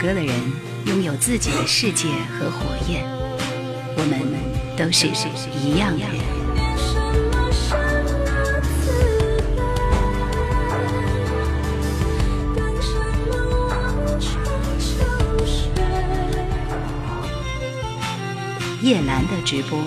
歌的人拥有自己的世界和火焰，我们都是一样的人。叶兰的直播。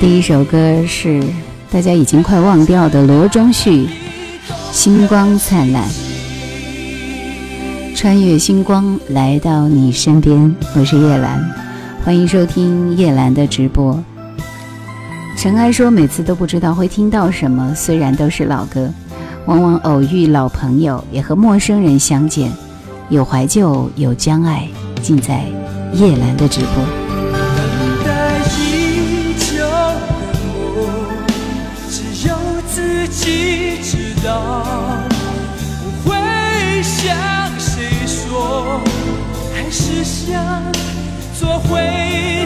第一首歌是大家已经快忘掉的罗中旭《星光灿烂》，穿越星光来到你身边，我是叶兰，欢迎收听叶兰的直播。尘埃说每次都不知道会听到什么，虽然都是老歌，往往偶遇老朋友，也和陌生人相见，有怀旧，有将爱，尽在叶兰的直播。只想做回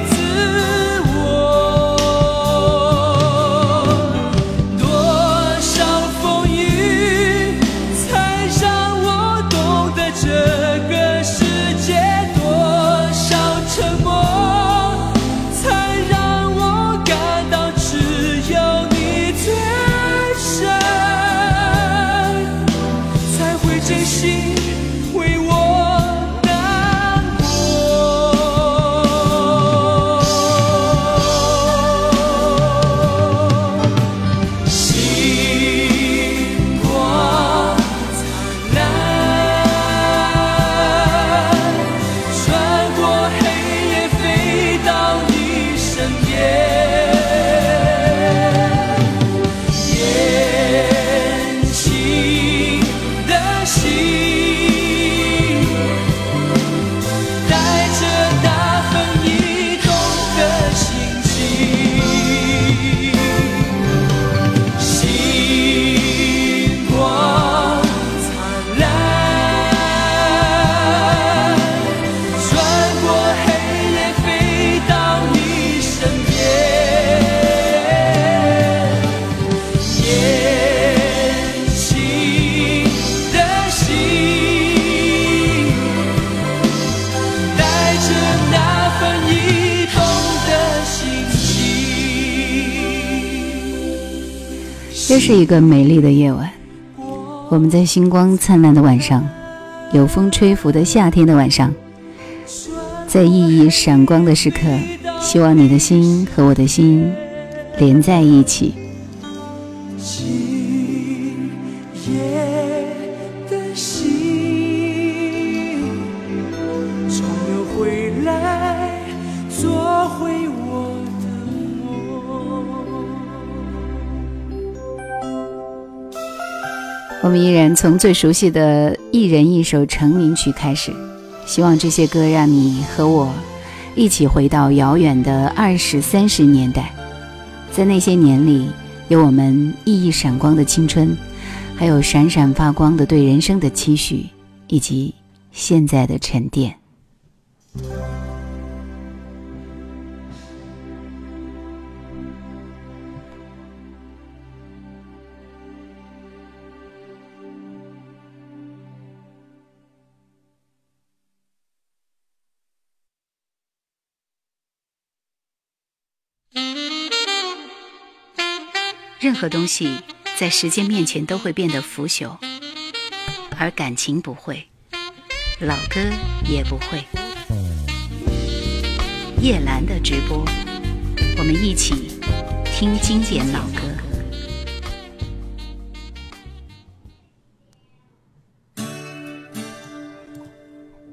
是一个美丽的夜晚，我们在星光灿烂的晚上，有风吹拂的夏天的晚上，在熠熠闪光的时刻，希望你的心和我的心连在一起。从最熟悉的一人一首成名曲开始，希望这些歌让你和我一起回到遥远的二十三十年代，在那些年里。有我们熠熠闪光的青春，还有闪闪发光的对人生的期许，以及现在的沉淀。任何东西在时间面前都会变得腐朽，而感情不会，老歌也不会。叶兰的直播，我们一起听经典老歌。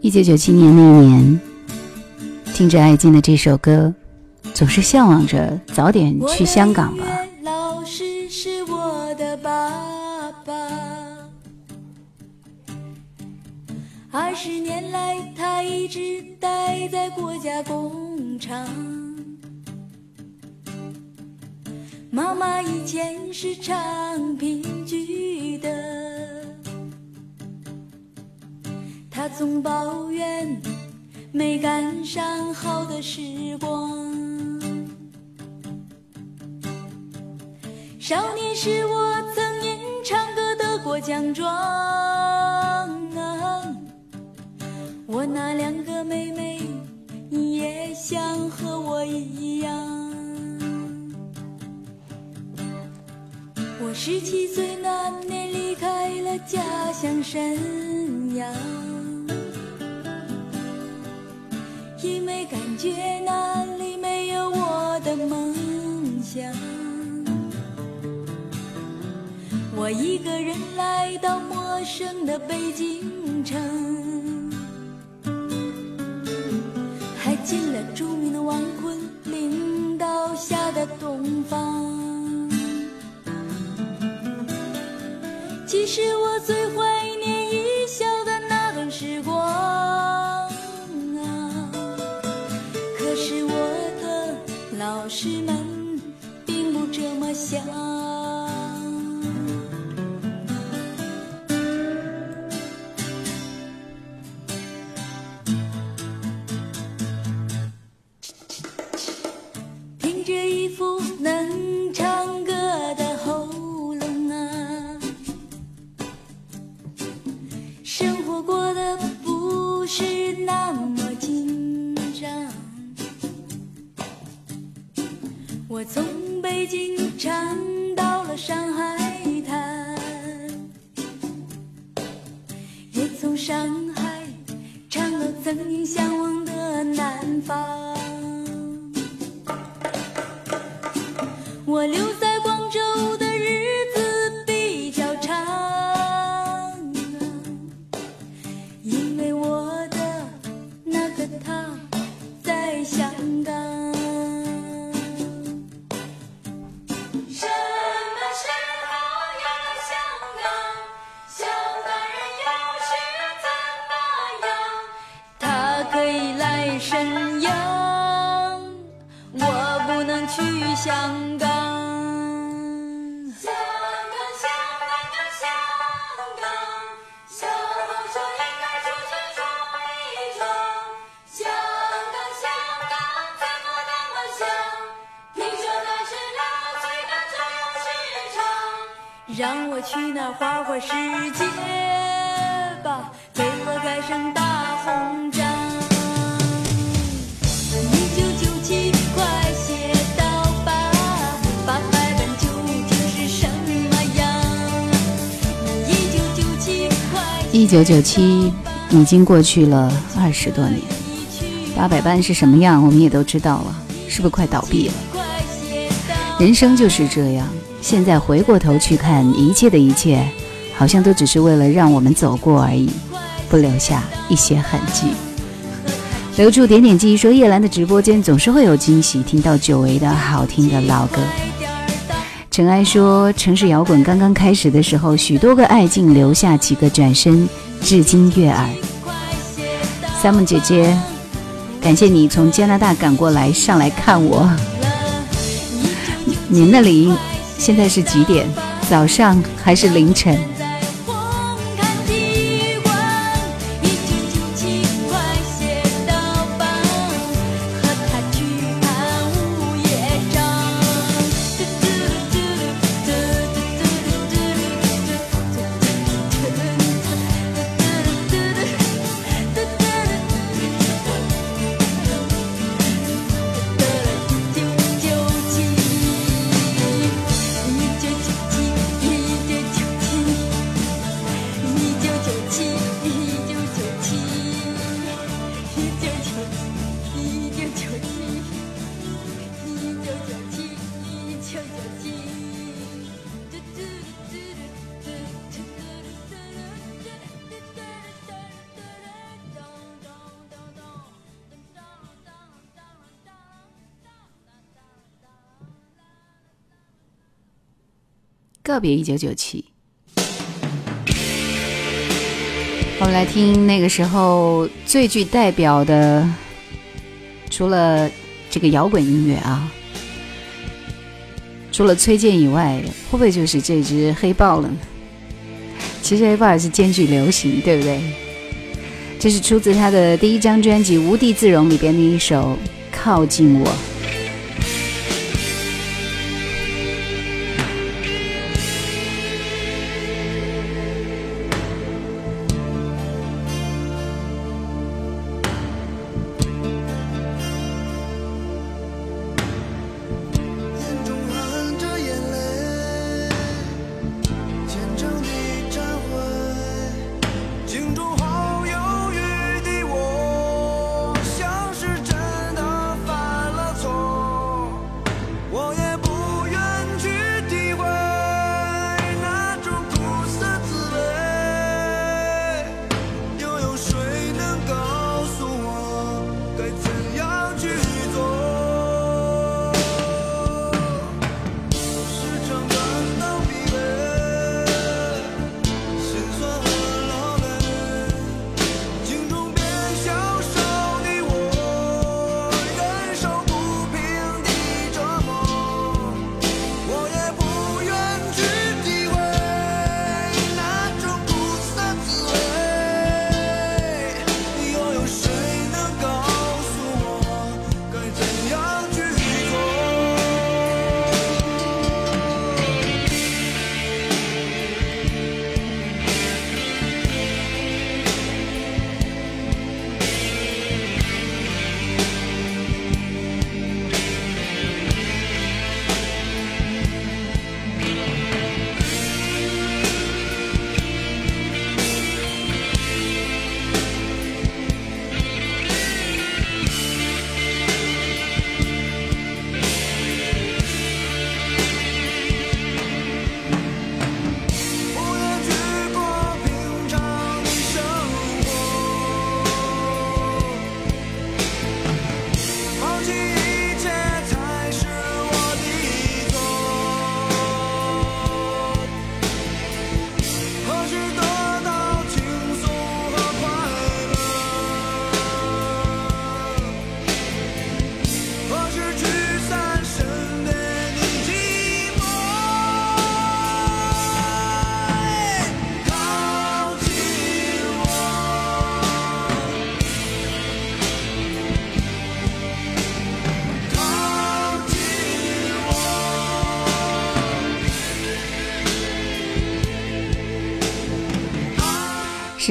一九九七年那年，听着艾静的这首歌，总是向往着早点去香港吧。二十年来，他一直待在国家工厂。妈妈以前是唱评剧的，他总抱怨没赶上好的时光。少年时，我曾因唱歌得过奖状。那两个妹妹也想和我一样。我十七岁那年离开了家乡沈阳，因为感觉那里没有我的梦想。我一个人来到陌生的北京城。进了著名的王昆领导下的东方。其实我最怀念一笑的那段时光啊，可是我的老师们并不这么想。那么紧张，我从北京唱到了上海滩，也从上海唱到曾经向往的南方。我留。香港香港香港香港，小火车应该出去闯一闯。香港香港怎么那么香？听说那是老去的船儿时常。让我去那花花世界吧，给我盖上大红。一九九七已经过去了二十多年，八百班是什么样，我们也都知道了，是不是快倒闭了？人生就是这样，现在回过头去看，一切的一切，好像都只是为了让我们走过而已，不留下一些痕迹。留住点点记忆，说叶兰的直播间总是会有惊喜，听到久违的好听的老歌。尘埃说：“城市摇滚刚刚开始的时候，许多个爱静留下几个转身，至今悦耳。” Sam 姐姐，感谢你从加拿大赶过来上来看我。你那里现在是几点？早上还是凌晨？告别一九九七，我们来听那个时候最具代表的，除了这个摇滚音乐啊，除了崔健以外，会不会就是这只黑豹了呢？其实黑豹也是兼具流行，对不对？这是出自他的第一张专辑《无地自容》里边的一首《靠近我》。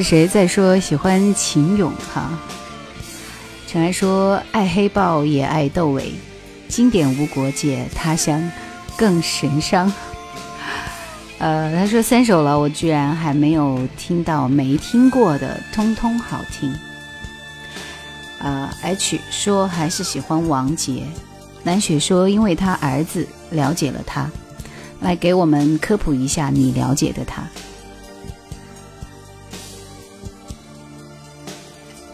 是谁在说喜欢秦勇？哈，尘埃说爱黑豹也爱窦唯，经典无国界，他乡更神伤。呃，他说三首了，我居然还没有听到没听过的，通通好听。呃，H 说还是喜欢王杰。南雪说，因为他儿子了解了他，来给我们科普一下你了解的他。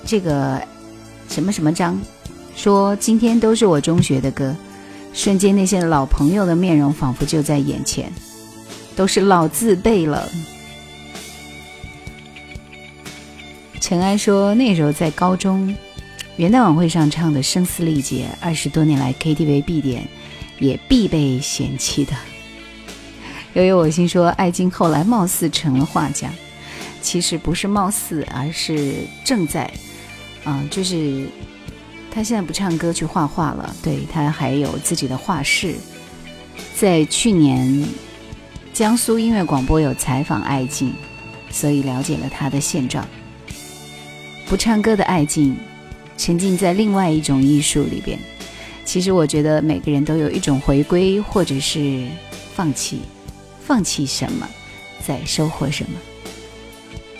这个什么什么章说，今天都是我中学的歌，瞬间那些老朋友的面容仿佛就在眼前，都是老字辈了。陈安说，那时候在高中。元旦晚会上唱的《声嘶力竭》，二十多年来 KTV 必点，也必被嫌弃的。悠悠我心说，艾晶后来貌似成了画家，其实不是貌似，而是正在，嗯，就是他现在不唱歌，去画画了。对他还有自己的画室。在去年，江苏音乐广播有采访艾静，所以了解了他的现状。不唱歌的艾静。沉浸在另外一种艺术里边，其实我觉得每个人都有一种回归，或者是放弃，放弃什么，在收获什么。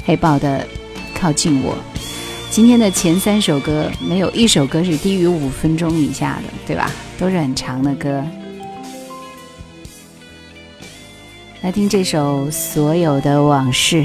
黑豹的靠近我，今天的前三首歌没有一首歌是低于五分钟以下的，对吧？都是很长的歌。来听这首《所有的往事》。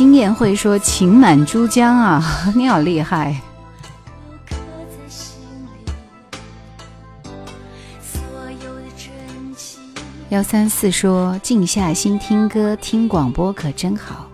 经验会说情满珠江啊，你好厉害！幺三四说静下心听歌听广播可真好。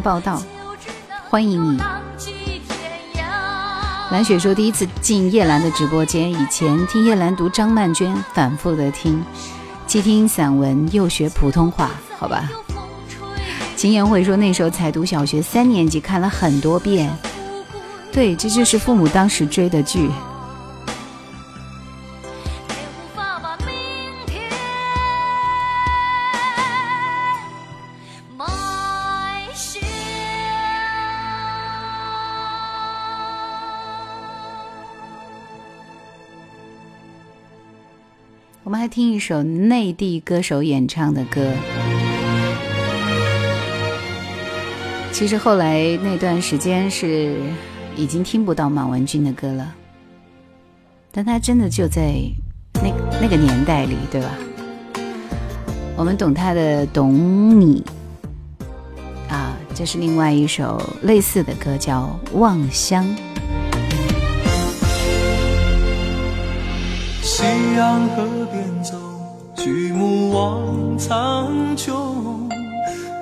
报道，欢迎你。蓝雪说：“第一次进叶兰的直播间，以前听叶兰读张曼娟，反复的听，既听散文又学普通话，好吧。”秦言会说：“那时候才读小学三年级，看了很多遍。对，这就是父母当时追的剧。”首内地歌手演唱的歌。其实后来那段时间是已经听不到马文君的歌了，但他真的就在那那个年代里，对吧？我们懂他的《懂你》啊，这是另外一首类似的歌，叫《望乡》。夕阳河边走，举目望苍穹，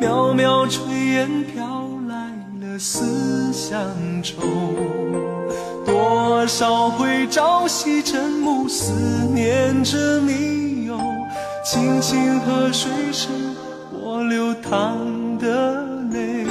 渺渺炊烟飘来了思乡愁。多少回朝夕枕暮，思念着你哟。清清河水是我流淌的泪。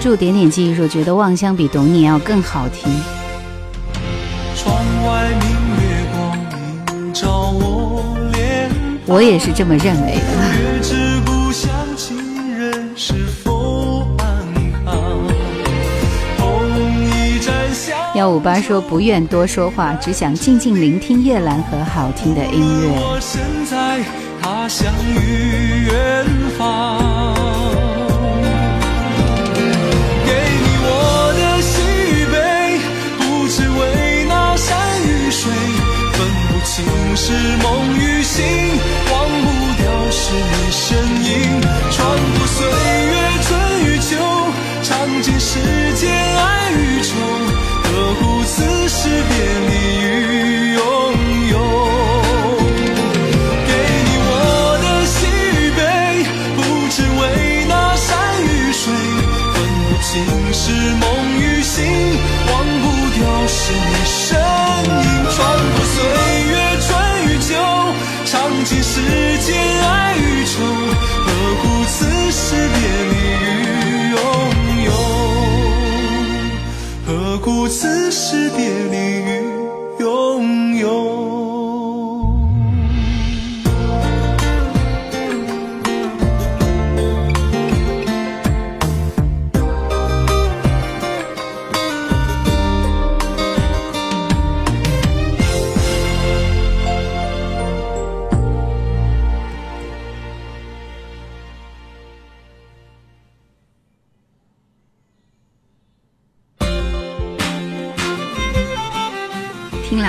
住点点记忆，说觉得《望乡》比《懂你》要更好听。窗外明月光映照我脸我也是这么认为的。幺五八说不愿多说话，只想静静聆听叶兰和好听的音乐。我身在他乡与远方。是梦与醒，忘不掉是你身影。穿过岁月春与秋，尝尽世间爱与愁，何故此时别离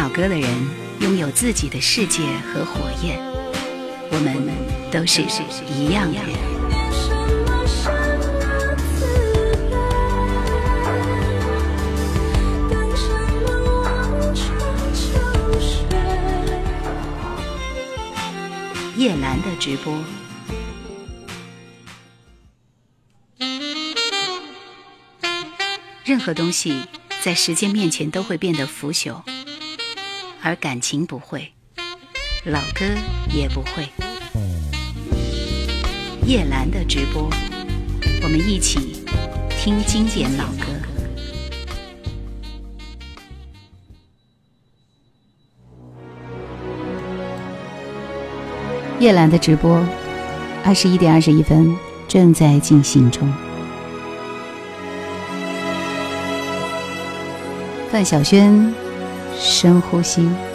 老歌的人拥有自己的世界和火焰，我们都是一样的。叶兰的直播，任何东西在时间面前都会变得腐朽。而感情不会，老歌也不会。叶兰的直播，我们一起听经典老歌。叶兰的直播，二十一点二十一分正在进行中。范晓萱，深呼吸。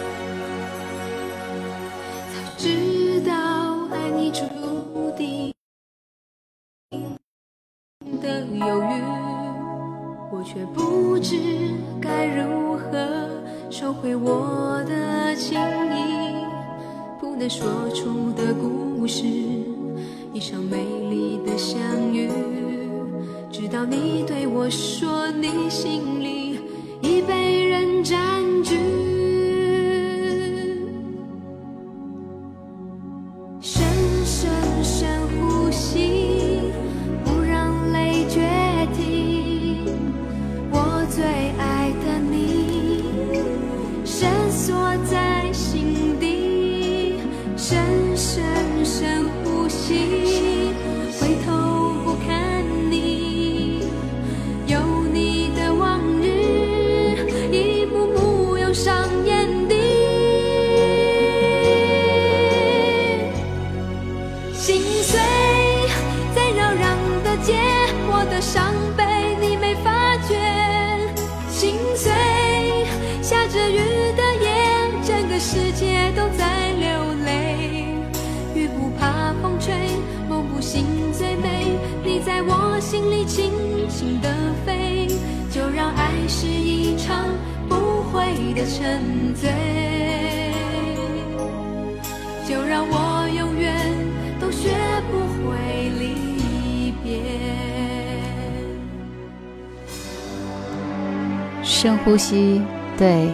西，对。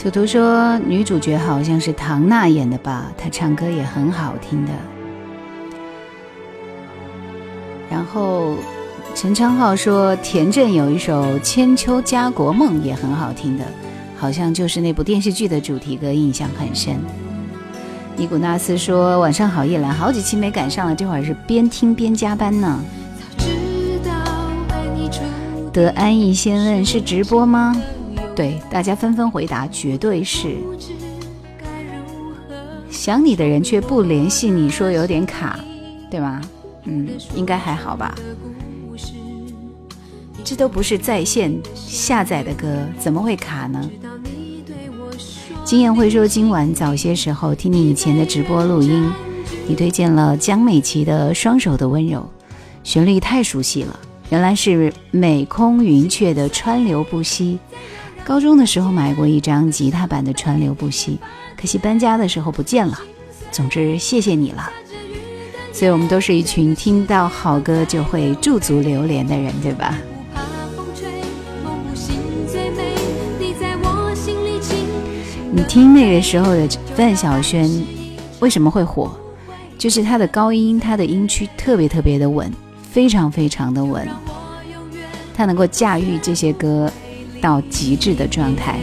图图说女主角好像是唐娜演的吧，她唱歌也很好听的。然后陈昌浩说田震有一首《千秋家国梦》也很好听的，好像就是那部电视剧的主题歌，印象很深。尼古纳斯说晚上好，叶兰，好几期没赶上了，这会儿是边听边加班呢。早知道爱你注德安逸先问是直播吗？对，大家纷纷回答，绝对是。想你的人却不联系你，说有点卡，对吗？嗯，应该还好吧。这都不是在线下载的歌，怎么会卡呢？直到你对我说。经验会说，今晚早些时候听你以前的直播录音，你推荐了江美琪的《双手的温柔》，旋律太熟悉了，原来是美空云雀的《川流不息》。高中的时候买过一张吉他版的《川流不息》，可惜搬家的时候不见了。总之，谢谢你了。所以我们都是一群听到好歌就会驻足流连的人，对吧？你听那个时候的范晓萱为什么会火？就是她的高音，她的音区特别特别的稳，非常非常的稳，他能够驾驭这些歌到极致的状态。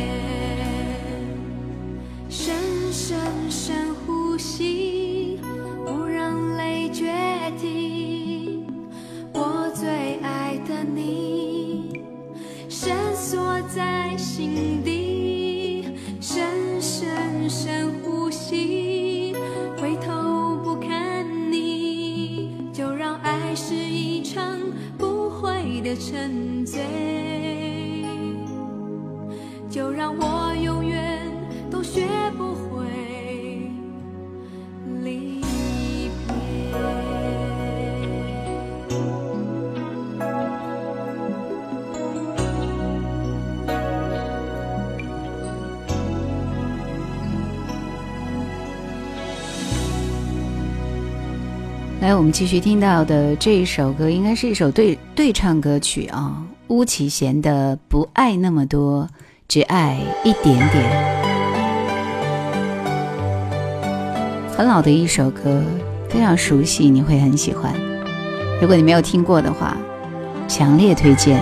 继续听到的这一首歌，应该是一首对对唱歌曲啊，巫启贤的《不爱那么多，只爱一点点》，很老的一首歌，非常熟悉，你会很喜欢。如果你没有听过的话，强烈推荐。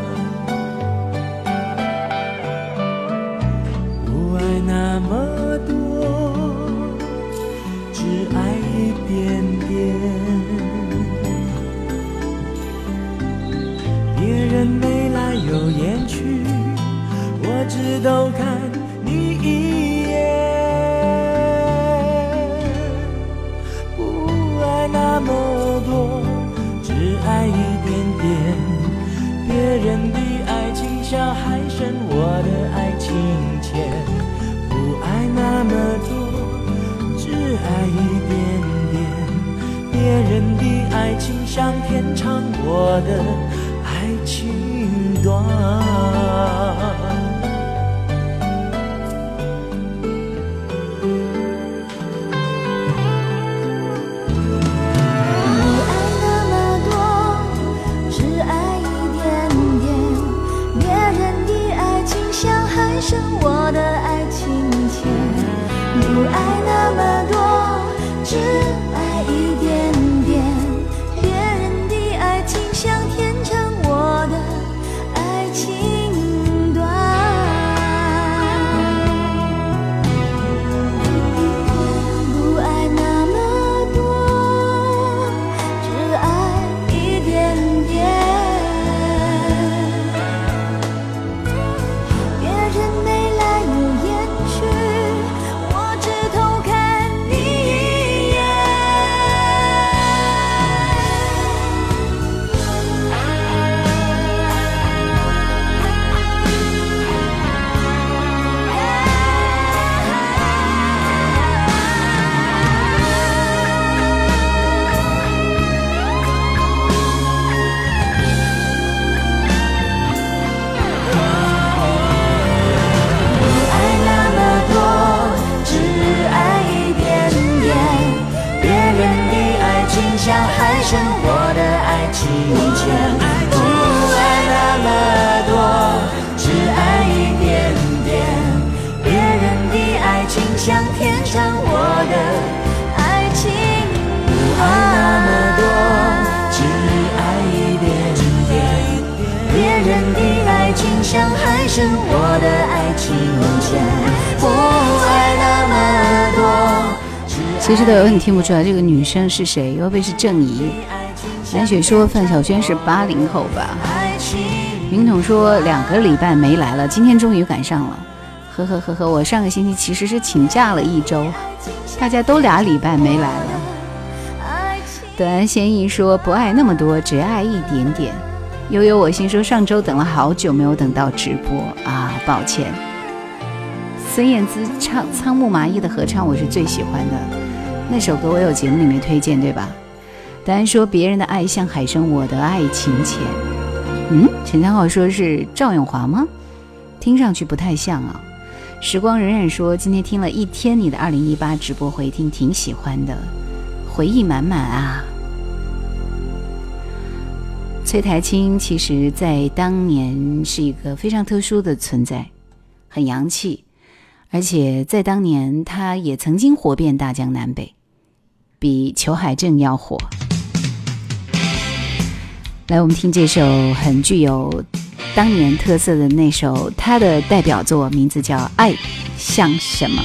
都看你一眼。不爱那么多，只爱一点点。别人的爱情像海深，我的爱情浅。不爱那么多，只爱一点点。别人的爱情像天长，我的有你听不出来这个女生是谁，会不会是郑怡？蓝雪说范晓萱是八零后吧？云彤说两个礼拜没来了，今天终于赶上了。呵呵呵呵，我上个星期其实是请假了一周，大家都俩礼拜没来了。短安先意说不爱那么多，只爱一点点。悠悠我心说上周等了好久没有等到直播啊，抱歉。孙燕姿唱《苍木麻衣》的合唱我是最喜欢的，那首歌我有节目里面推荐对吧？答案说别人的爱像海深，我的爱情浅。嗯，陈江浩说是赵咏华吗？听上去不太像啊。时光荏苒说今天听了一天你的二零一八直播回听，挺喜欢的，回忆满满啊。崔台青其实在当年是一个非常特殊的存在，很洋气，而且在当年他也曾经火遍大江南北，比裘海正要火。来，我们听这首很具有当年特色的那首他的代表作，名字叫《爱像什么》。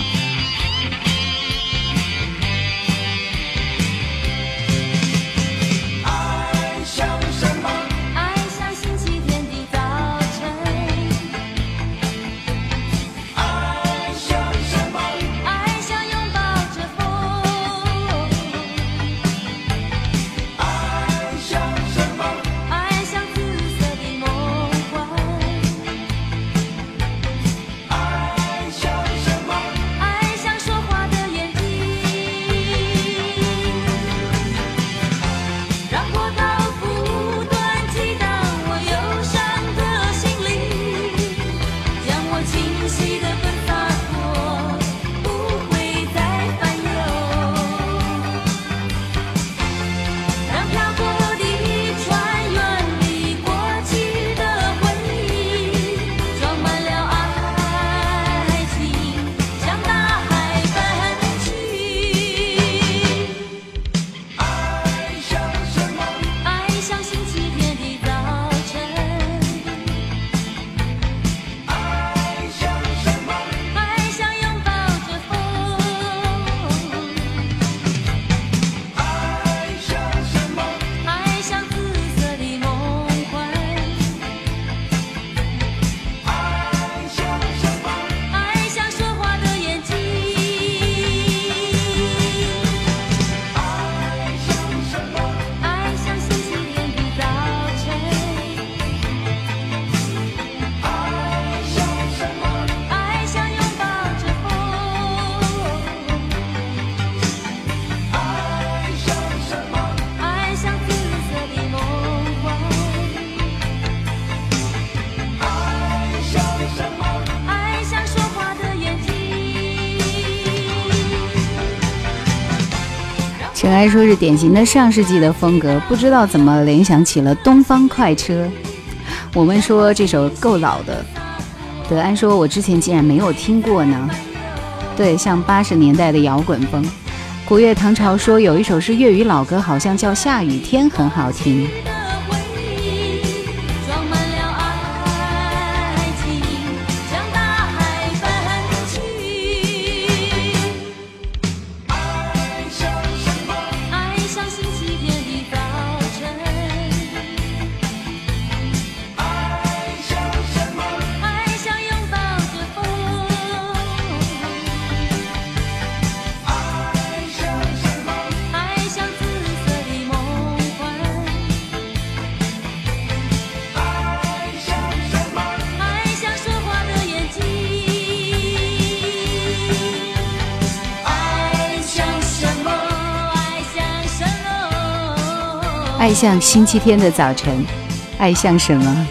德安说是典型的上世纪的风格，不知道怎么联想起了东方快车。我们说这首够老的。德安说，我之前竟然没有听过呢。对，像八十年代的摇滚风。古月唐朝说有一首是粤语老歌，好像叫《下雨天》，很好听。像星期天的早晨，爱像什么？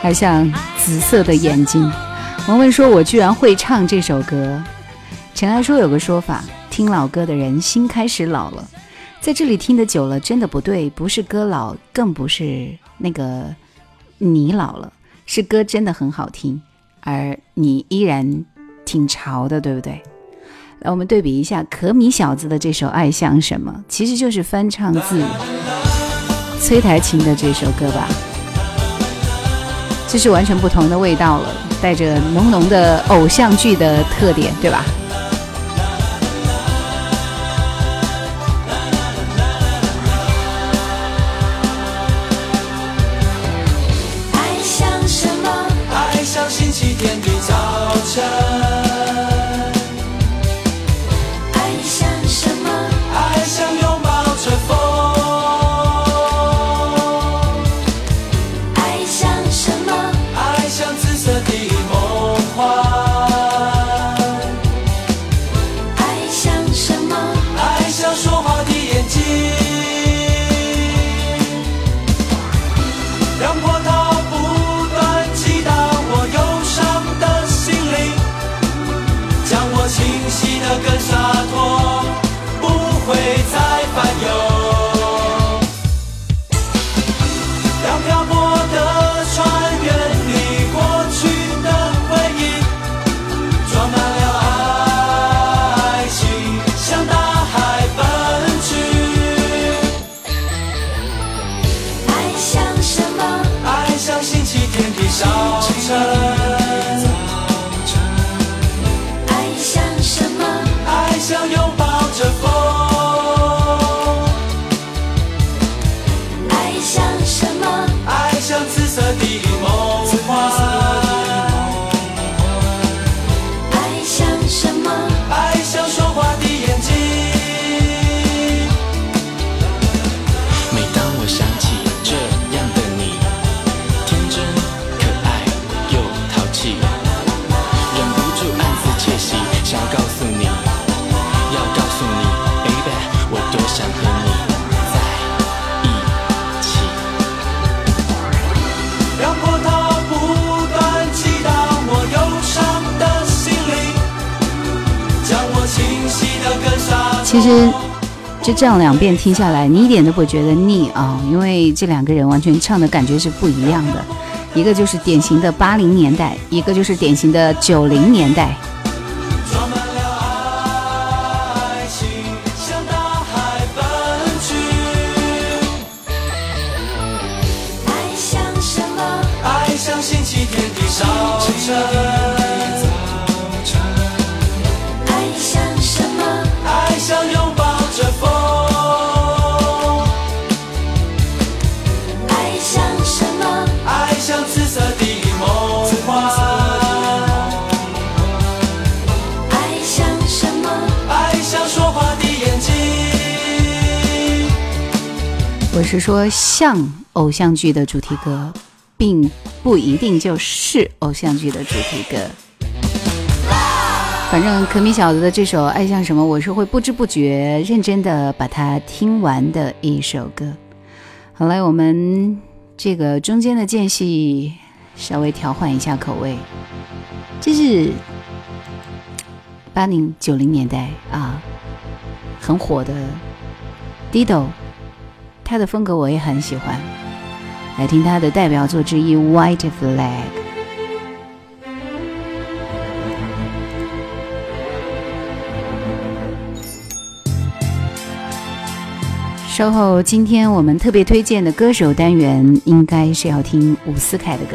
爱像紫色的眼睛。文文说：“我居然会唱这首歌。”陈安说：“有个说法，听老歌的人心开始老了，在这里听得久了，真的不对，不是歌老，更不是那个你老了，是歌真的很好听，而你依然挺潮的，对不对？”来，我们对比一下可米小子的这首《爱像什么》，其实就是翻唱自。崔台琴的这首歌吧，这是完全不同的味道了，带着浓浓的偶像剧的特点，对吧？这样两遍听下来，你一点都不觉得腻啊，因为这两个人完全唱的感觉是不一样的，一个就是典型的八零年代，一个就是典型的九零年代。是说，像偶像剧的主题歌，并不一定就是偶像剧的主题歌。反正可米小子的这首《爱像什么》，我是会不知不觉认真的把它听完的一首歌。好来，我们这个中间的间隙稍微调换一下口味，这是八零九零年代啊，很火的 Dido，他的风格我也很喜欢。来听他的代表作之一《White Flag》。稍后，今天我们特别推荐的歌手单元，应该是要听伍思凯的歌。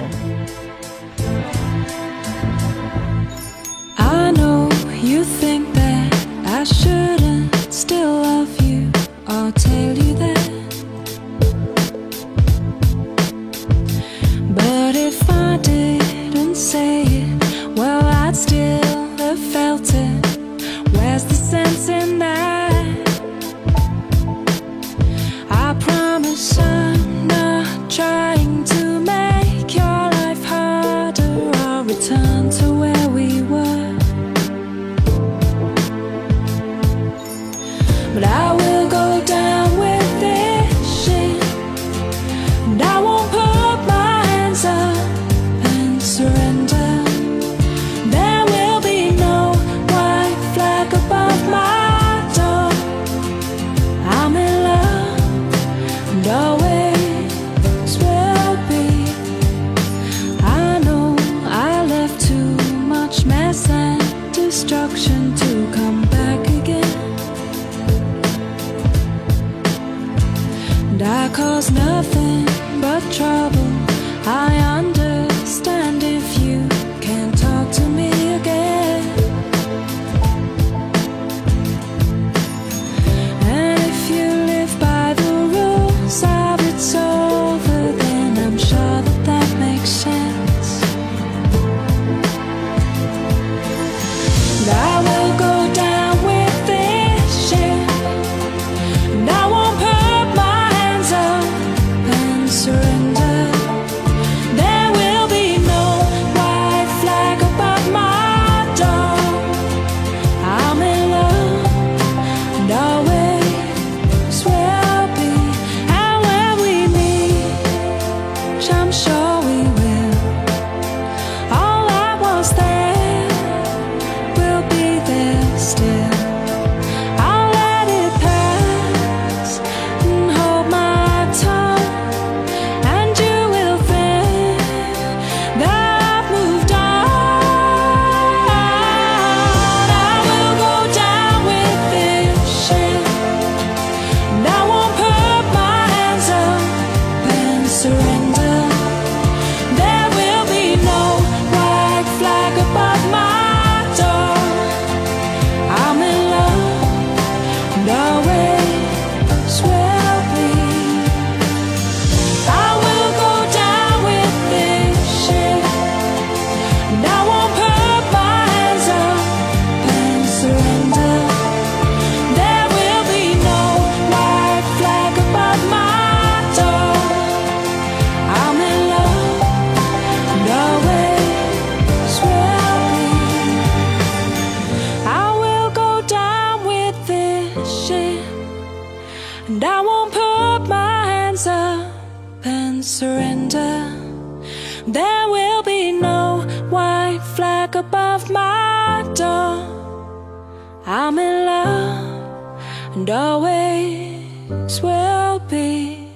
I'm in love and always will be.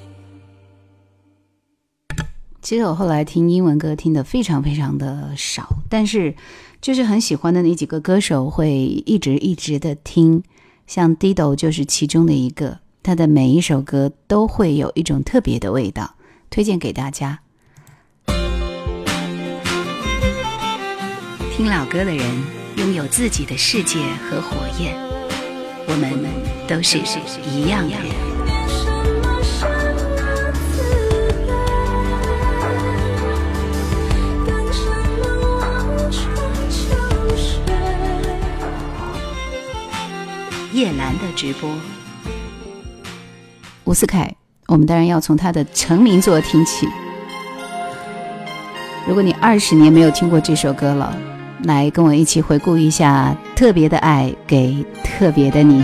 其实我后来听英文歌听的非常非常的少，但是就是很喜欢的那几个歌手会一直一直的听，像 Dido 就是其中的一个，他的每一首歌都会有一种特别的味道，推荐给大家。听老歌的人拥有自己的世界和火焰，我们都是一样的人。叶兰的直播。伍思凯，我们当然要从他的成名作听起。如果你二十年没有听过这首歌了，来跟我一起回顾一下《特别的爱给特别的你》。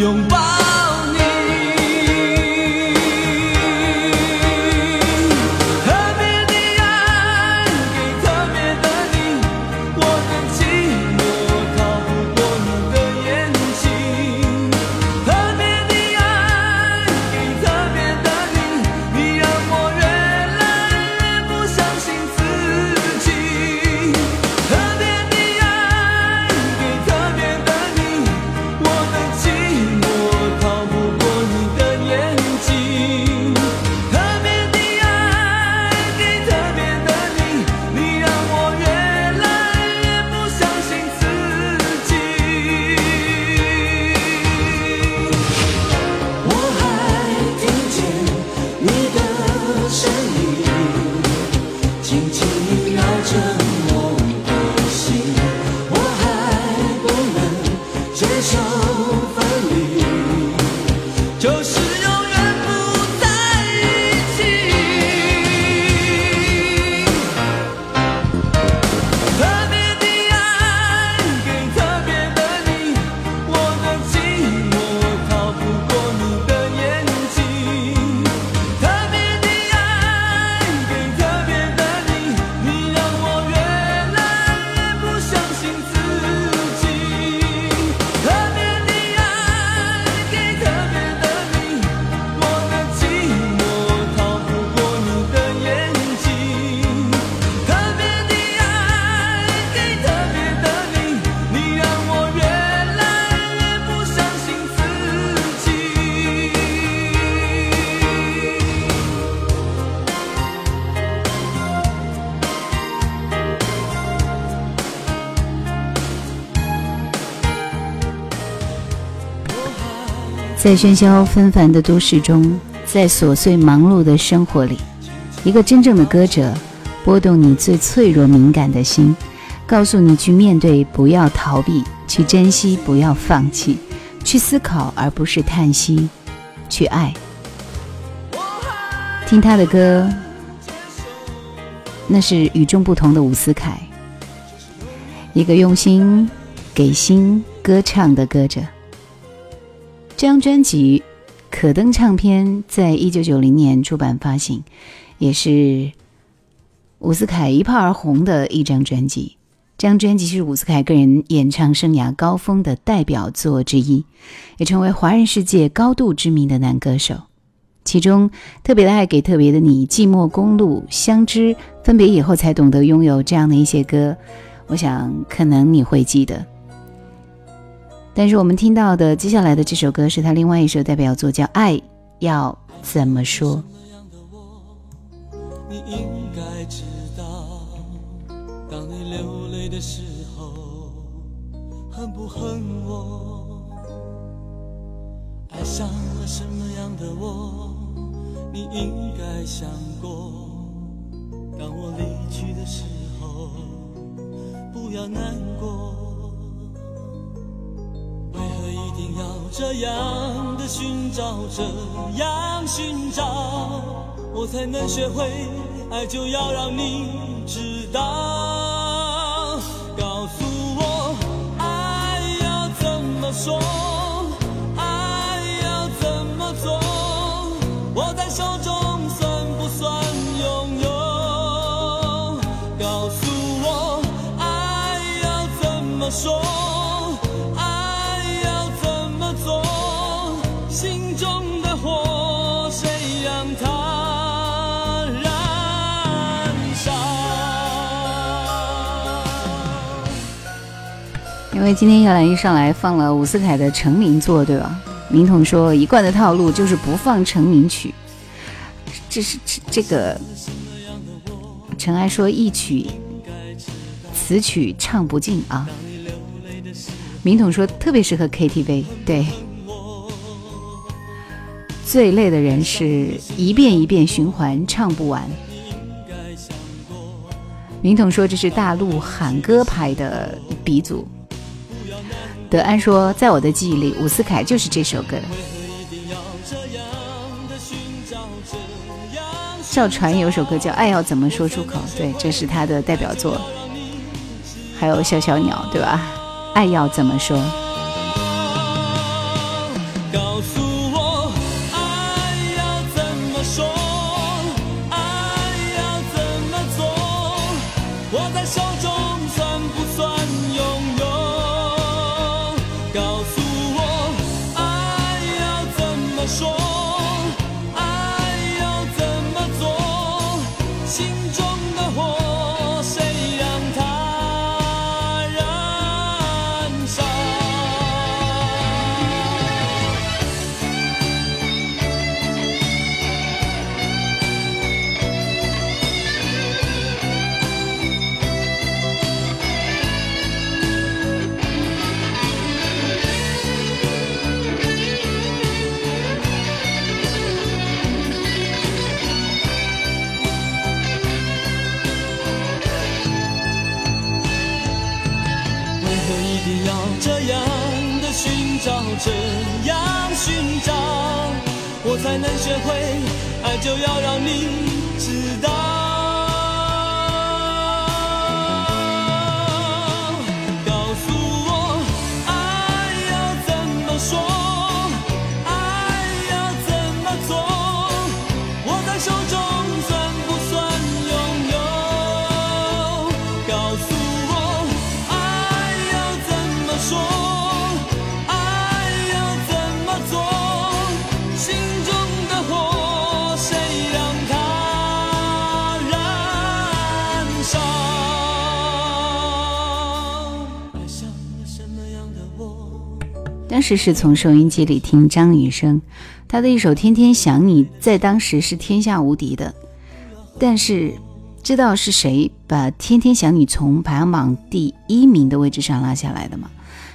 拥抱。在喧嚣纷繁的都市中，在琐碎忙碌的生活里，一个真正的歌者，拨动你最脆弱敏感的心，告诉你去面对，不要逃避；去珍惜，不要放弃；去思考，而不是叹息；去爱。听他的歌，那是与众不同的伍思凯，一个用心、给心歌唱的歌者。这张专辑可登唱片在一九九零年出版发行，也是伍思凯一炮而红的一张专辑。这张专辑是伍思凯个人演唱生涯高峰的代表作之一，也成为华人世界高度知名的男歌手。其中特别的爱给特别的你、寂寞公路、相知，分别以后才懂得拥有这样的一些歌，我想可能你会记得。但是我们听到的接下来的这首歌是他另外一首代表作，叫《爱要怎么说》。你应该知道，当你流泪的时候，恨不恨我？爱上了什么样的我？你应该想过，当我离去的时候，不要难过。定要这样的寻找，这样寻找，我才能学会爱就要让你知道。告诉我，爱要怎么说，因为今天叶兰一上来放了伍思凯的成名作，对吧？明统说一贯的套路就是不放成名曲，这是这这个。尘埃说一曲词曲唱不尽啊。明统说特别适合 KTV，对。最累的人是一遍一遍循环唱不完。明统说这是大陆喊歌牌的鼻祖。德安说，在我的记忆里，伍思凯就是这首歌。赵传有首歌叫《爱要怎么说出口》，对，这是他的代表作。还有小小鸟，对吧？爱要怎么说？要这样的寻找，这样寻找，我才能学会爱就要让你知道。这是从收音机里听张雨生，他的一首《天天想你》在当时是天下无敌的。但是，知道是谁把《天天想你》从排行榜第一名的位置上拉下来的吗？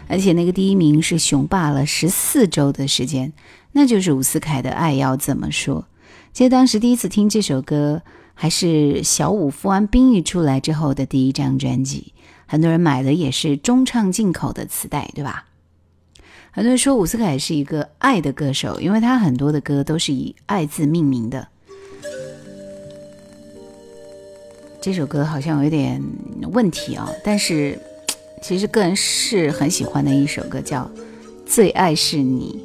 而且那个第一名是雄霸了十四周的时间，那就是伍思凯的《爱要怎么说》。记得当时第一次听这首歌，还是小五服完兵役出来之后的第一张专辑，很多人买的也是中唱进口的磁带，对吧？很多人说伍思凯是一个爱的歌手，因为他很多的歌都是以爱字命名的。这首歌好像有点问题啊、但是其实个人是很喜欢的一首歌，叫《最爱是你》。你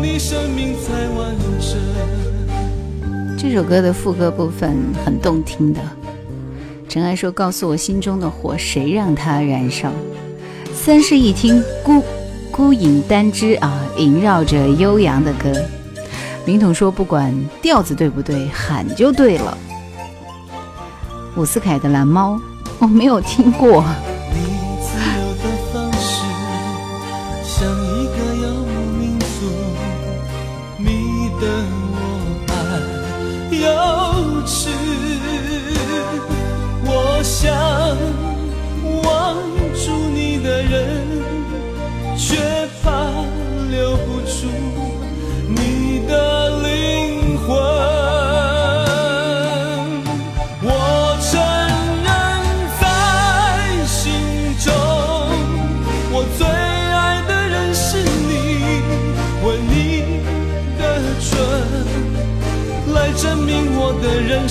你生命才完整。这首歌的副歌部分很动听的。尘埃说：“告诉我心中的火，谁让它燃烧？”三室一厅，孤孤影单枝啊，萦绕着悠扬的歌。明统说：“不管调子对不对，喊就对了。”伍思凯的《蓝猫》，我没有听过。痴。我想望住你的人，却怕留不住你的灵魂。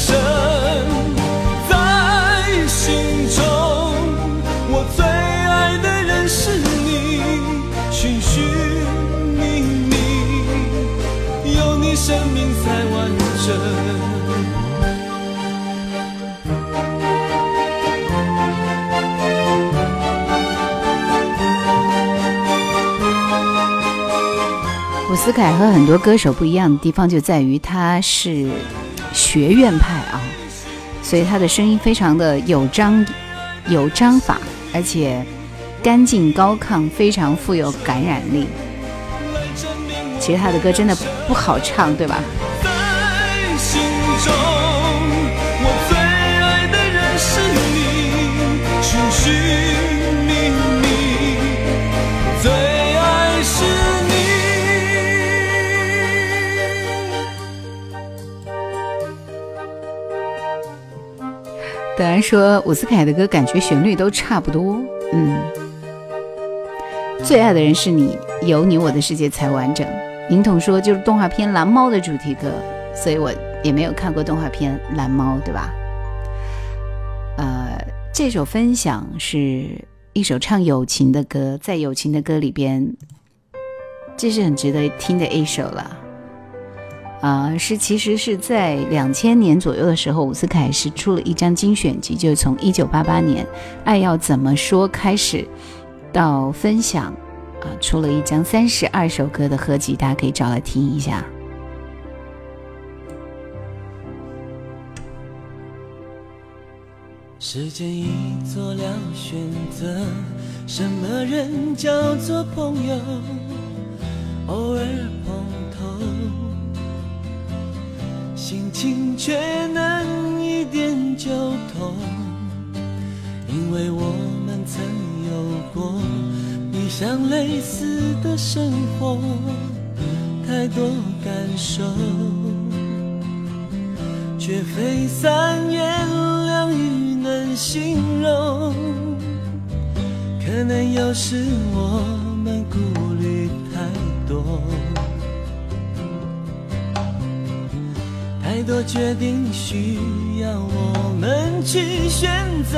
人生。在心中，我最爱的人是你，寻寻觅觅，有你生命才完整。伍思凯和很多歌手不一样的地方就在于他是学院派啊，所以他的声音非常的有章有章法，而且干净高亢，非常富有感染力。其实他的歌真的不好唱，对吧？当然说伍思凯的歌感觉旋律都差不多，嗯。最爱的人是你，有你我的世界才完整。林统说就是动画片《蓝猫》的主题歌，所以我也没有看过动画片《蓝猫》，对吧？呃，这首分享是一首唱友情的歌，在友情的歌里边，这是很值得听的一首了。啊、是其实是在两千年左右的时候，伍思凯是出了一张精选集，就是从一九八八年《爱要怎么说》开始到分享，啊、出了一张三十二首歌的合集，大家可以找来听一下。时间已做了选择，什么人叫做朋友？为我们曾有过你像类似的生活，太多感受。却非三言两语能形容。可能有时我们顾虑太多，太多决定需要我们去选择，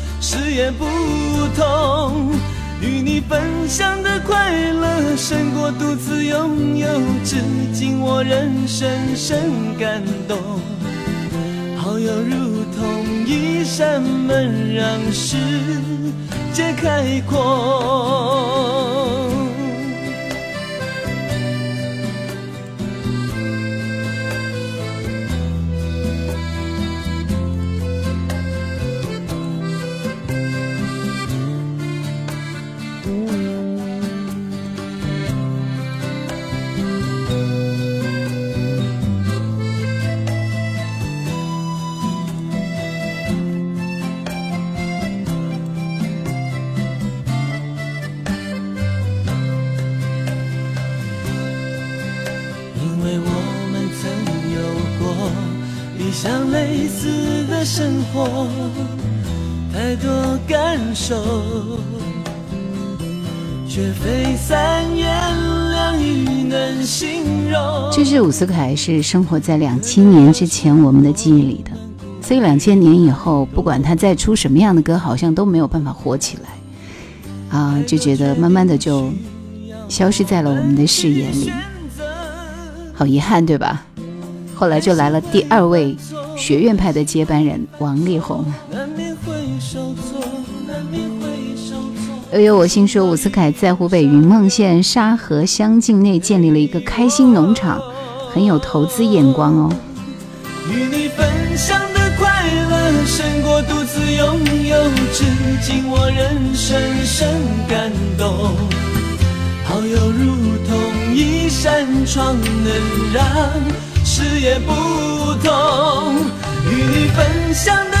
誓言不同。与你分享的快乐胜过独自拥有，至今我仍深深感动。好友如同一扇门，让世界开阔。感受，却非三言两语能形容。这支伍思凯是生活在两千年之前我们的记忆里的，所以两千年以后，不管他再出什么样的歌，好像都没有办法火起来，啊，就觉得慢慢的就消失在了我们的视野里，好遗憾，对吧？后来就来了第二位学院派的接班人王力宏。悠悠我心说，伍思凯在湖北云梦县沙河乡境内建立了一个开心农场，很有投资眼光哦。与你分享的快乐胜过独自拥有，至今我仍深深感动。好友如同一扇窗，能让。视野不同，与你分享的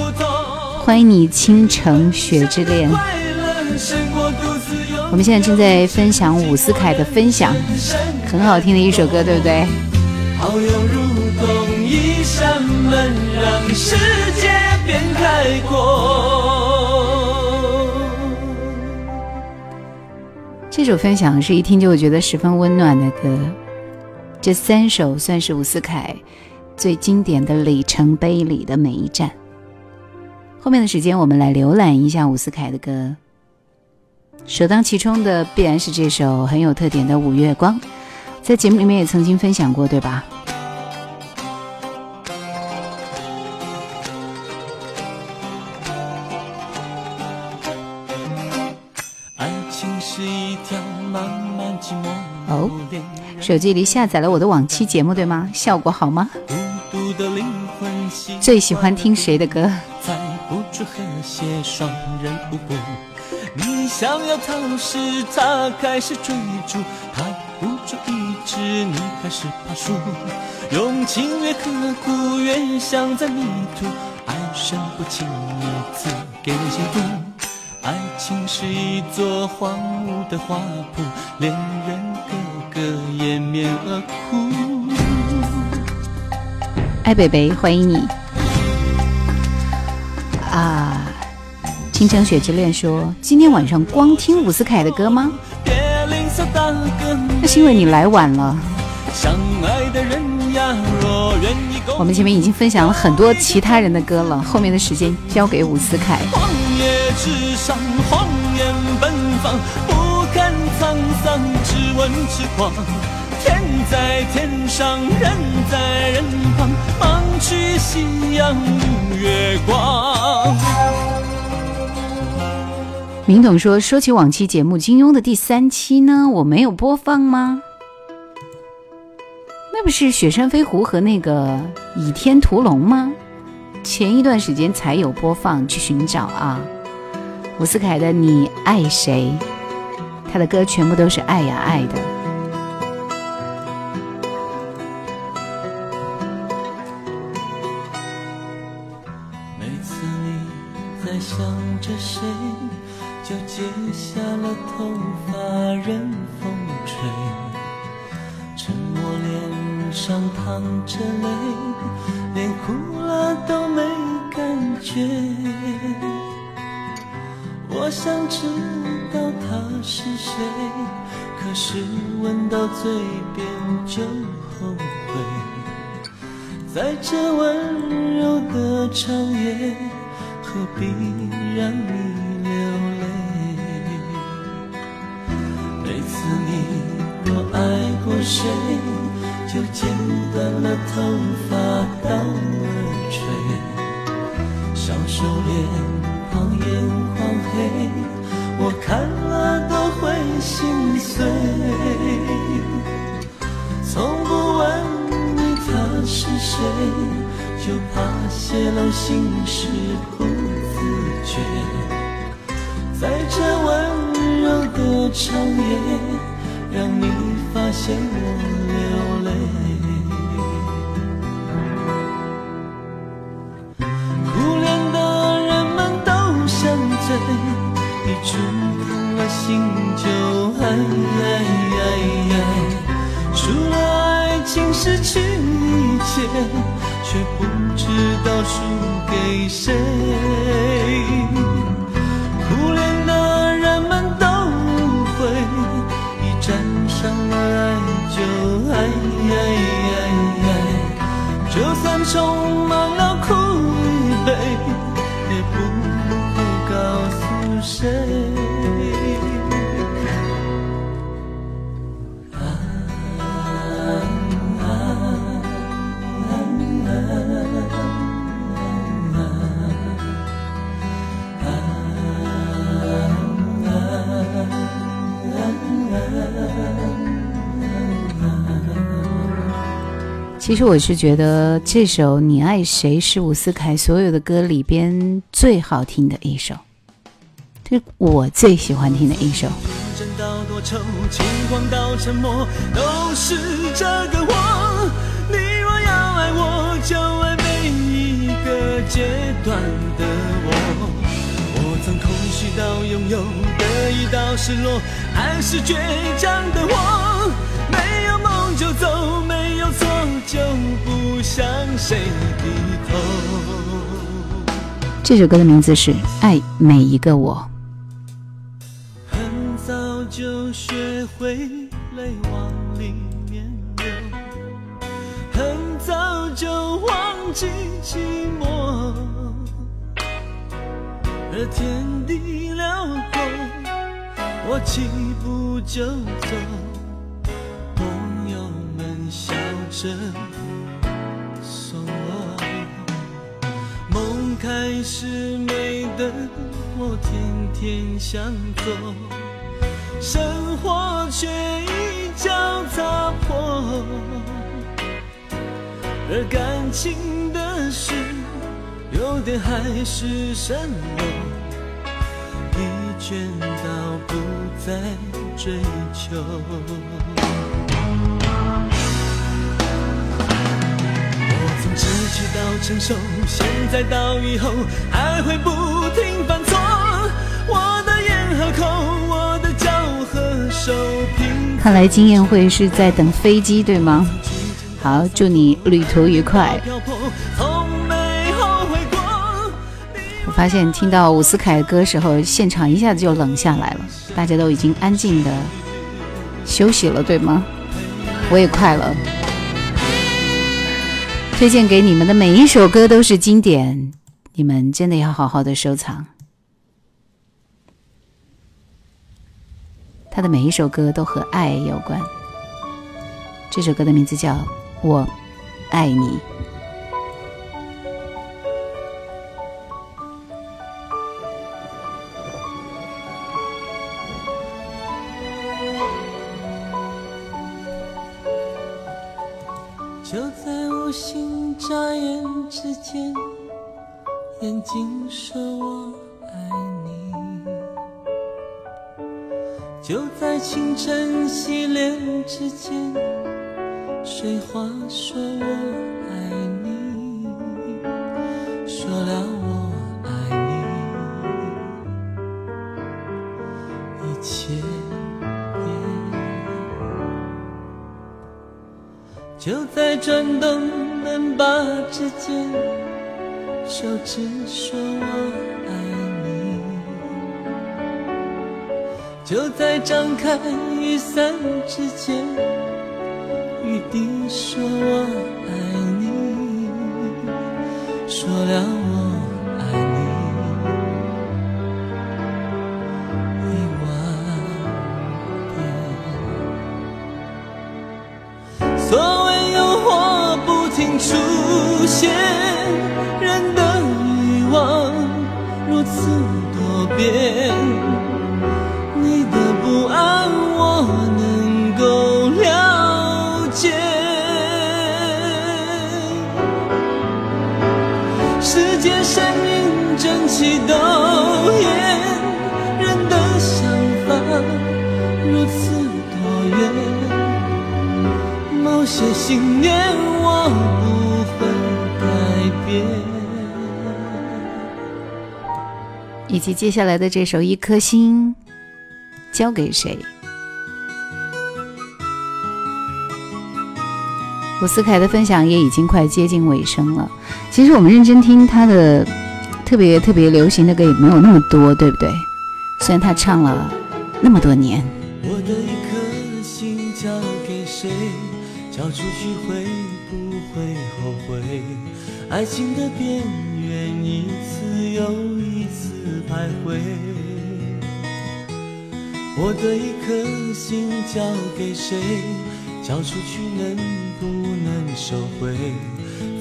欢迎你，倾城雪之恋。我们现在正在分享伍思凯的分享，很好听的一首歌，对不对？好友如同一扇门，让世界变开阔。这首分享是一听就会觉得十分温暖的歌。这三首算是伍思凯最经典的里程碑里的每一站。后面的时间，我们来浏览一下伍思凯的歌。首当其冲的必然是这首很有特点的《五月光》，在节目里面也曾经分享过，对吧？哦手机里下载了我的往期节目，对吗？效果好吗？最喜欢听谁的歌？舞出和谐双人舞步你想要逃时，他开始追逐；他不住一直，你开始爬树。用情越刻苦，越像在迷途。爱深不轻易赐给幸福。爱情是一座荒芜的花圃，恋人个个。掩面而哭。爱北北，欢迎你啊！倾城雪之恋说：“今天晚上光听伍思凯的歌吗？那是因为你来晚了。我们前面已经分享了很多其他人的歌了，后面的时间交给伍思凯。”荒野之上，红颜奔放，不看沧桑，只问痴狂。天在天上，人在人旁，去夕阳无月光。明董说：“说起往期节目，金庸的第三期呢，我没有播放吗？那不是《雪山飞狐》和那个《倚天屠龙》吗？前一段时间才有播放，去寻找啊。”伍思凯的《你爱谁》。他的歌全部都是爱呀爱的。其实我是觉得这首《你爱谁》是伍思凯所有的歌里边最好听的一首，这是我最喜欢听的一首。空虚到拥有，得到失落，还是倔强的我。就不向谁低头。这首歌的名字是《爱每一个我》。很早就学会泪往里面流，很早就忘记寂寞，而天地辽阔，我起步就走，送我。梦开始没等，我天天想做，生活却一脚踏破。而感情的事，有点海市蜃楼，疲倦到不再追求。从知觉到成熟，现在到以后还会不停犯错。我的咽和口，我的脚和手，看来经验会是在等飞机，对吗？好，祝你旅途愉快。我发现听到伍思凯的歌时候，现场一下子就冷下来了，大家都已经安静的休息了，对吗？我也快了。推荐给你们的每一首歌都是经典，你们真的要好好的收藏。他的每一首歌都和爱有关。这首歌的名字叫《我爱你》。在张开雨伞之间，雨滴说我爱你，说了我爱你。一万遍。所谓诱惑不停出现，人的欲望如此多变，信念我不会改变。以及接下来的这首《一颗心》，交给谁？伍思凯的分享也已经快接近尾声了。其实我们认真听他的特别特别流行的歌也没有那么多，对不对？虽然他唱了那么多年。爱情的边缘一次又一次徘徊。我的一颗心交给谁？交出去能不能收回？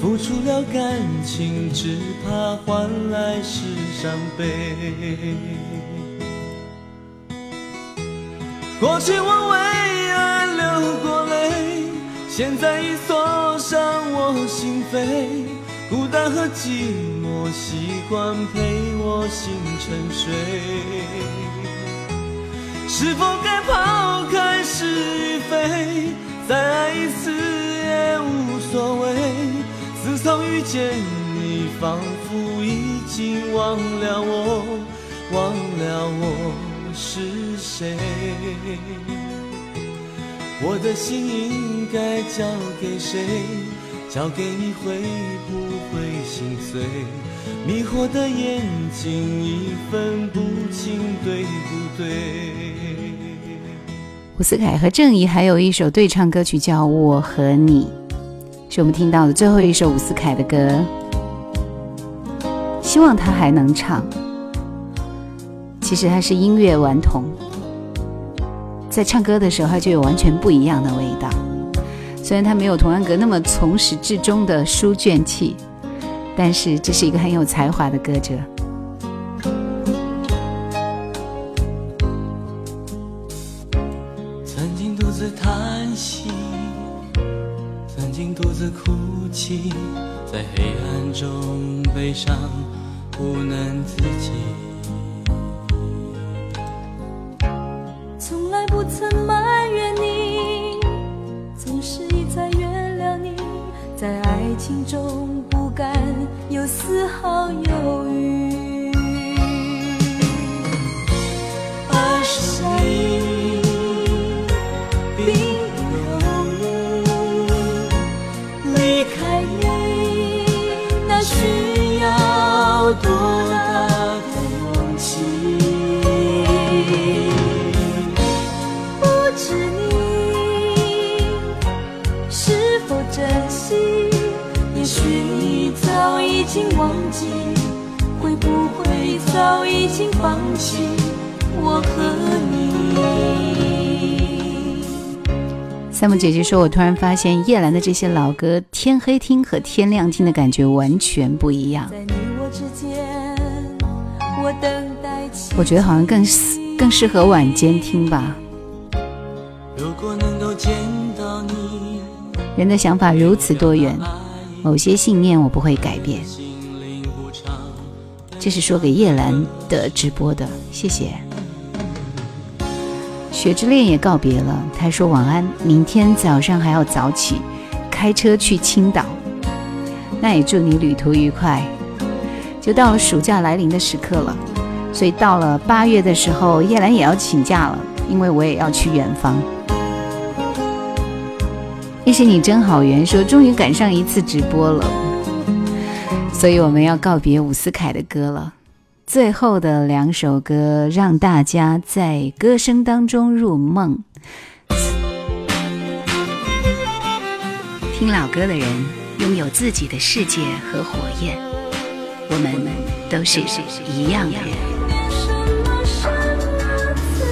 付出了感情，只怕换来是伤悲。过去我为爱流过泪，现在已锁上我心扉。孤单和寂寞习惯陪我心沉睡。是否该抛开是与非，再爱一次也无所谓。自从遇见你，仿佛已经忘了我，忘了我是谁。我的心应该交给谁？交给你会不会心碎？迷惑的眼睛已分不清对不对。伍思凯和郑怡还有一首对唱歌曲叫《我和你》，是我们听到的最后一首伍思凯的歌。希望他还能唱。其实他是音乐顽童，在唱歌的时候他就有完全不一样的味道。虽然他没有童安格那么从始至终的书卷气，但是这是一个很有才华的歌者。曾经独自叹息，曾经独自哭泣，在黑暗中悲伤不能自己。心中不敢有丝毫犹豫。姐姐说：“我突然发现叶兰的这些老歌，天黑听和天亮听的感觉完全不一样。我觉得好像更更适合晚间听吧。人的想法如此多元，某些信念我不会改变。这是说给叶兰的直播的，谢谢。雪之恋也告别了，他说晚安，明天早上还要早起，开车去青岛。那也祝你旅途愉快。就到了暑假来临的时刻了，所以到了八月的时候，叶兰也要请假了，因为我也要去远方。认识你真好缘，说终于赶上一次直播了，所以我们要告别伍思凯的歌了。最后的两首歌，让大家在歌声当中入梦。听老歌的人拥有自己的世界和火焰，我们都是一样的人。什么什么慈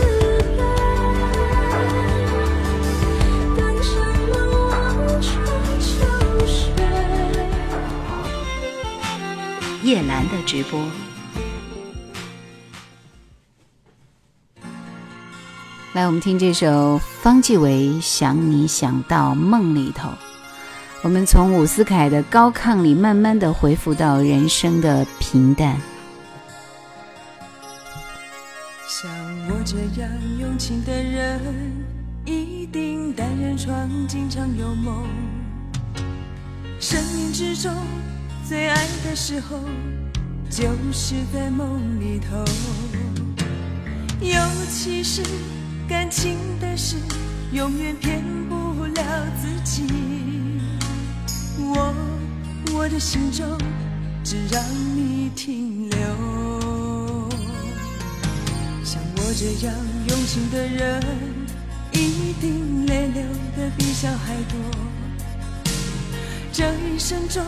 悲，等什么望穿秋水。叶兰的直播。来，我们听这首方季韦《想你想到梦里头》。我们从伍思凯的高亢里，慢慢的恢复到人生的平淡。像我这样用情的人，一定单人床，经常有梦生命之中最爱的时候，就是在梦里头。尤其是感情的事，永远骗不了自己。我我的心中只让你停留。像我这样用心的人，一定泪流的比小孩多。这一生中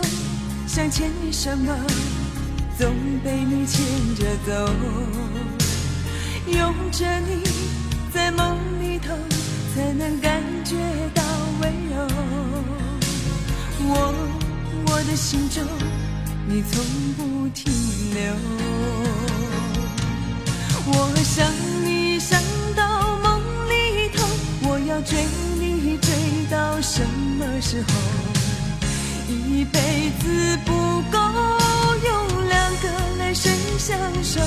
想牵你什么，总被你牵着走。拥着你在梦里头，才能感觉到温柔。我我的心中，你从不停留。我想你想到梦里头，我要追你追到什么时候？一辈子不够用两个来生相守。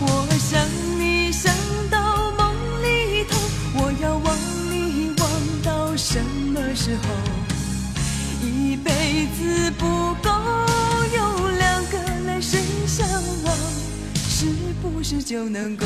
我想你时候？一辈子不够有两个来生相望，是不是就能够？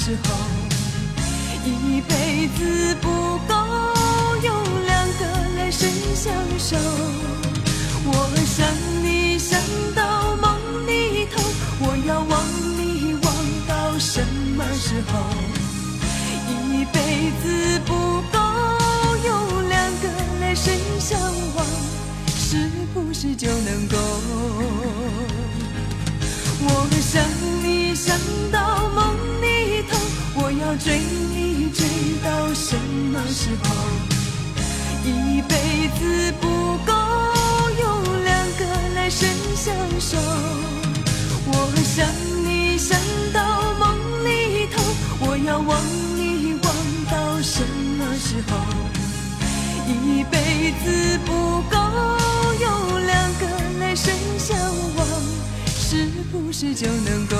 时候？一辈子不辈子不够有两个来生相望，是不是就能够？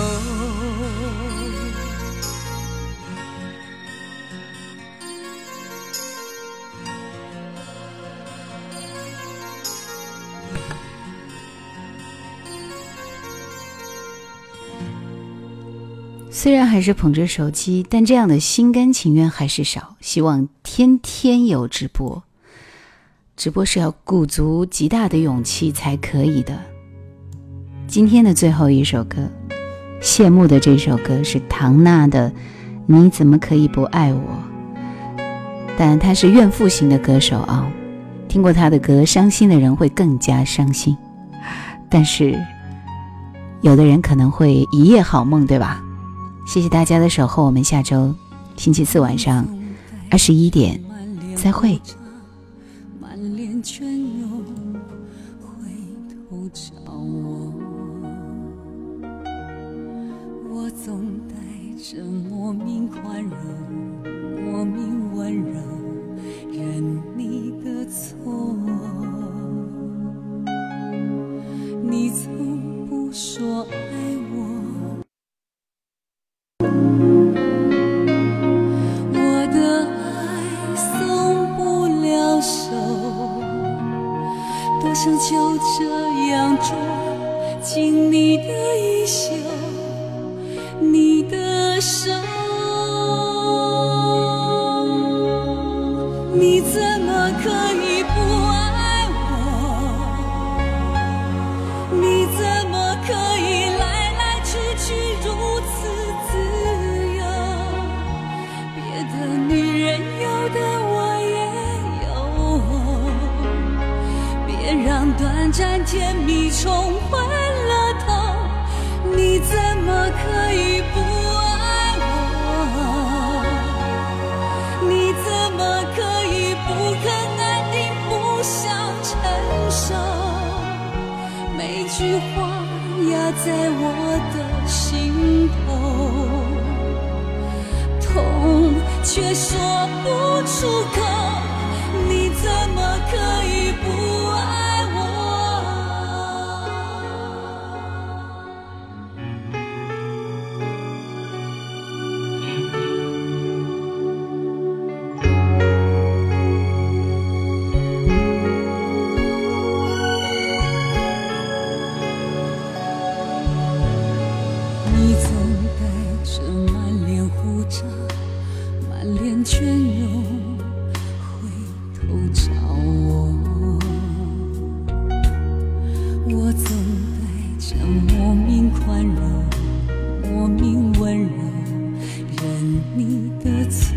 虽然还是捧着手机，但这样的心甘情愿还是少。希望天天有直播，直播是要鼓足极大的勇气才可以的。今天的最后一首歌，谢幕的这首歌是唐娜的《你怎么可以不爱我》，但她是怨妇型的歌手啊，听过她的歌，伤心的人会更加伤心，但是有的人可能会一夜好梦，对吧？谢谢大家的守候，我们下周星期四晚上二十一点再会。莫名宽容，莫名温柔，认你的错。你从不说爱我。我的爱松不了手，多想就这样捉紧你的衣袖，你的手你怎么可以不爱我？你怎么可以来来去去如此自由？别的女人有的我也有。别让短暂甜蜜冲昏了头，你怎么可以不？句话压在我的心头痛却说不出口你怎么可以你的错。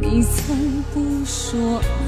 你从不说爱。